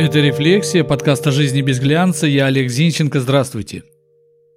Это «Рефлексия», подкаст о жизни без глянца. Я Олег Зинченко. Здравствуйте.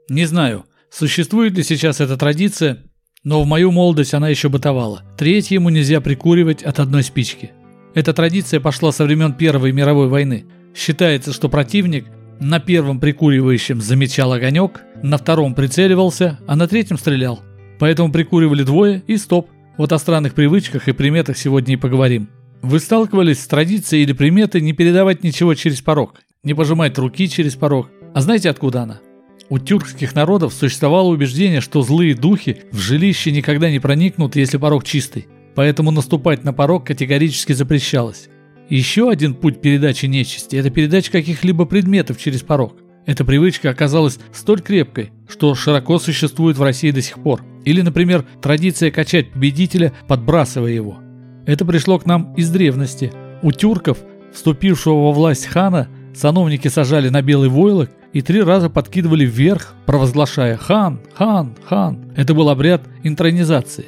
Не знаю, существует ли сейчас эта традиция, но в мою молодость она еще бытовала. Третьему нельзя прикуривать от одной спички. Эта традиция пошла со времен Первой мировой войны. Считается, что противник на первом прикуривающем замечал огонек, на втором прицеливался, а на третьем стрелял. Поэтому прикуривали двое и стоп. Вот о странных привычках и приметах сегодня и поговорим. Вы сталкивались с традицией или приметой не передавать ничего через порог, не пожимать руки через порог. А знаете откуда она? У тюркских народов существовало убеждение, что злые духи в жилище никогда не проникнут, если порог чистый. Поэтому наступать на порог категорически запрещалось. Еще один путь передачи нечисти – это передача каких-либо предметов через порог. Эта привычка оказалась столь крепкой, что широко существует в России до сих пор. Или, например, традиция качать победителя, подбрасывая его. Это пришло к нам из древности. У тюрков, вступившего во власть хана, сановники сажали на белый войлок и три раза подкидывали вверх, провозглашая «хан, хан, хан». Это был обряд интронизации.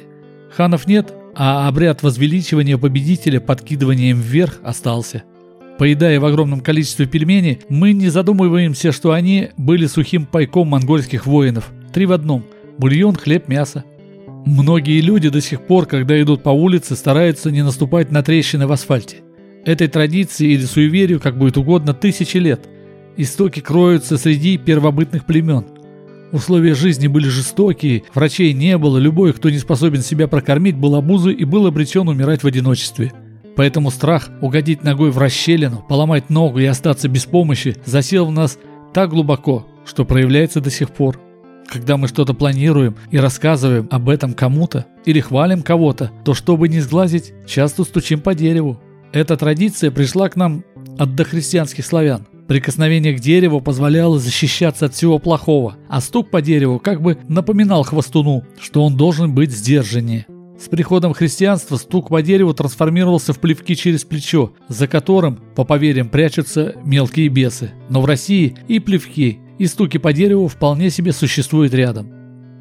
Ханов нет, а обряд возвеличивания победителя подкидыванием вверх остался. Поедая в огромном количестве пельмени, мы не задумываемся, что они были сухим пайком монгольских воинов. Три в одном – бульон, хлеб, мясо. Многие люди до сих пор, когда идут по улице, стараются не наступать на трещины в асфальте. Этой традиции или суеверию, как будет угодно, тысячи лет. Истоки кроются среди первобытных племен. Условия жизни были жестокие, врачей не было, любой, кто не способен себя прокормить, был обузой и был обречен умирать в одиночестве. Поэтому страх угодить ногой в расщелину, поломать ногу и остаться без помощи засел в нас так глубоко, что проявляется до сих пор. Когда мы что-то планируем и рассказываем об этом кому-то или хвалим кого-то, то чтобы не сглазить, часто стучим по дереву. Эта традиция пришла к нам от дохристианских славян. Прикосновение к дереву позволяло защищаться от всего плохого, а стук по дереву как бы напоминал хвостуну, что он должен быть сдержаннее. С приходом христианства стук по дереву трансформировался в плевки через плечо, за которым, по поверьям, прячутся мелкие бесы. Но в России и плевки, и стуки по дереву вполне себе существуют рядом.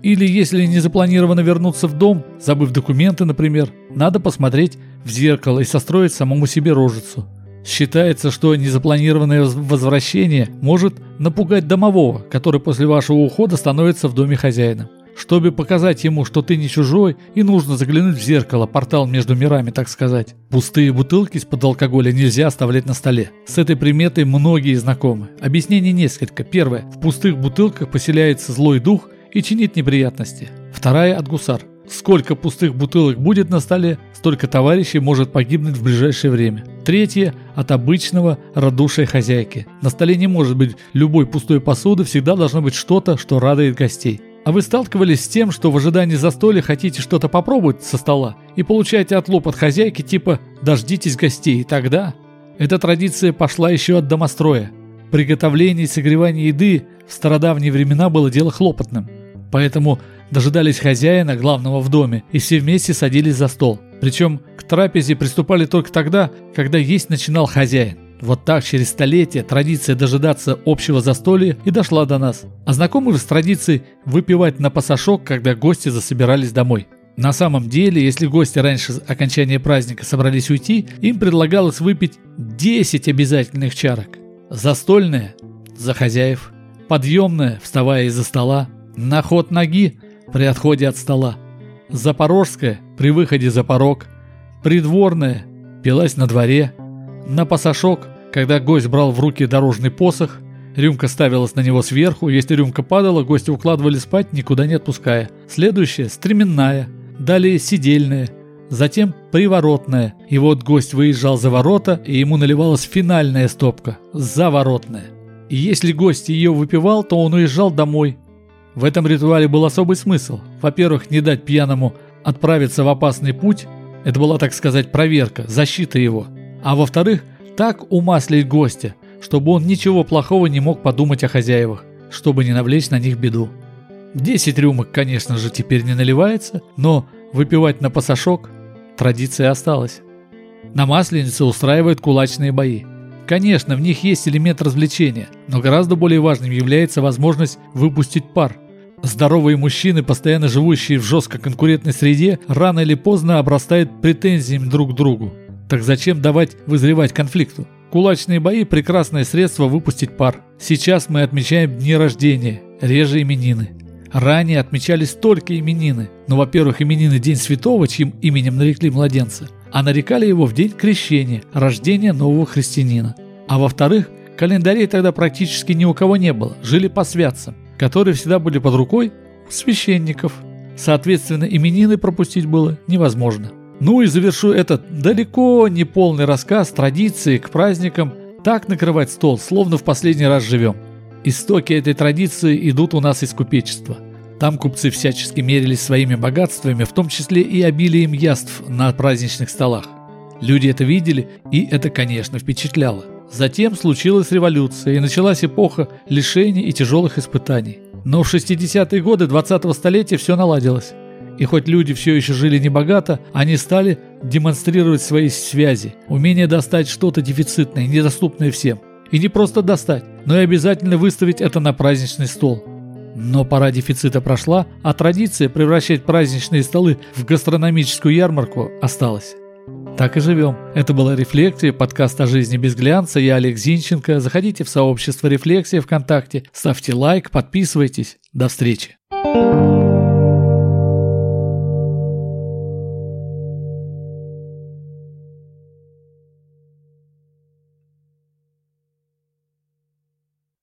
Или если не запланировано вернуться в дом, забыв документы, например, надо посмотреть в зеркало и состроить самому себе рожицу. Считается, что незапланированное возвращение может напугать домового, который после вашего ухода становится в доме хозяином. Чтобы показать ему, что ты не чужой, и нужно заглянуть в зеркало, портал между мирами, так сказать. Пустые бутылки из-под алкоголя нельзя оставлять на столе. С этой приметой многие знакомы. Объяснений несколько. Первое. В пустых бутылках поселяется злой дух и чинит неприятности. Вторая от гусар. Сколько пустых бутылок будет на столе, столько товарищей может погибнуть в ближайшее время. Третье – от обычного радушия хозяйки. На столе не может быть любой пустой посуды, всегда должно быть что-то, что радует гостей. А вы сталкивались с тем, что в ожидании застолья хотите что-то попробовать со стола и получаете отлоп от хозяйки типа «дождитесь гостей» тогда? Эта традиция пошла еще от домостроя. Приготовление и согревание еды в стародавние времена было дело хлопотным. Поэтому дожидались хозяина, главного в доме, и все вместе садились за стол. Причем к трапезе приступали только тогда, когда есть начинал хозяин. Вот так через столетия традиция дожидаться общего застолья и дошла до нас. А знакомы вы с традицией выпивать на пасашок, когда гости засобирались домой? На самом деле, если гости раньше окончания праздника собрались уйти, им предлагалось выпить 10 обязательных чарок. Застольная – за хозяев, подъемная – вставая из-за стола, на ход ноги – при отходе от стола, запорожская – при выходе за порог, придворная – пилась на дворе – на пасашок, когда гость брал в руки дорожный посох, рюмка ставилась на него сверху, если рюмка падала, гости укладывали спать, никуда не отпуская. Следующая – стременная, далее сидельная, затем приворотная. И вот гость выезжал за ворота, и ему наливалась финальная стопка – заворотная. И если гость ее выпивал, то он уезжал домой. В этом ритуале был особый смысл. Во-первых, не дать пьяному отправиться в опасный путь – это была, так сказать, проверка, защита его – а во-вторых, так умаслить гостя, чтобы он ничего плохого не мог подумать о хозяевах, чтобы не навлечь на них беду. Десять рюмок, конечно же, теперь не наливается, но выпивать на пасашок традиция осталась. На Масленице устраивают кулачные бои. Конечно, в них есть элемент развлечения, но гораздо более важным является возможность выпустить пар. Здоровые мужчины, постоянно живущие в жестко конкурентной среде, рано или поздно обрастают претензиями друг к другу. Так зачем давать вызревать конфликту? Кулачные бои – прекрасное средство выпустить пар. Сейчас мы отмечаем дни рождения, реже именины. Ранее отмечались только именины. Но, во-первых, именины День Святого, чьим именем нарекли младенца, а нарекали его в день крещения, рождения нового христианина. А во-вторых, календарей тогда практически ни у кого не было, жили по святцам, которые всегда были под рукой у священников. Соответственно, именины пропустить было невозможно. Ну и завершу этот далеко не полный рассказ традиции к праздникам так накрывать стол, словно в последний раз живем. Истоки этой традиции идут у нас из купечества. Там купцы всячески мерились своими богатствами, в том числе и обилием яств на праздничных столах. Люди это видели, и это, конечно, впечатляло. Затем случилась революция, и началась эпоха лишений и тяжелых испытаний. Но в 60-е годы 20-го столетия все наладилось. И хоть люди все еще жили небогато, они стали демонстрировать свои связи, умение достать что-то дефицитное, недоступное всем. И не просто достать, но и обязательно выставить это на праздничный стол. Но пора дефицита прошла, а традиция превращать праздничные столы в гастрономическую ярмарку осталась. Так и живем. Это была «Рефлексия», подкаст о жизни без глянца. Я Олег Зинченко. Заходите в сообщество «Рефлексия» ВКонтакте, ставьте лайк, подписывайтесь. До встречи.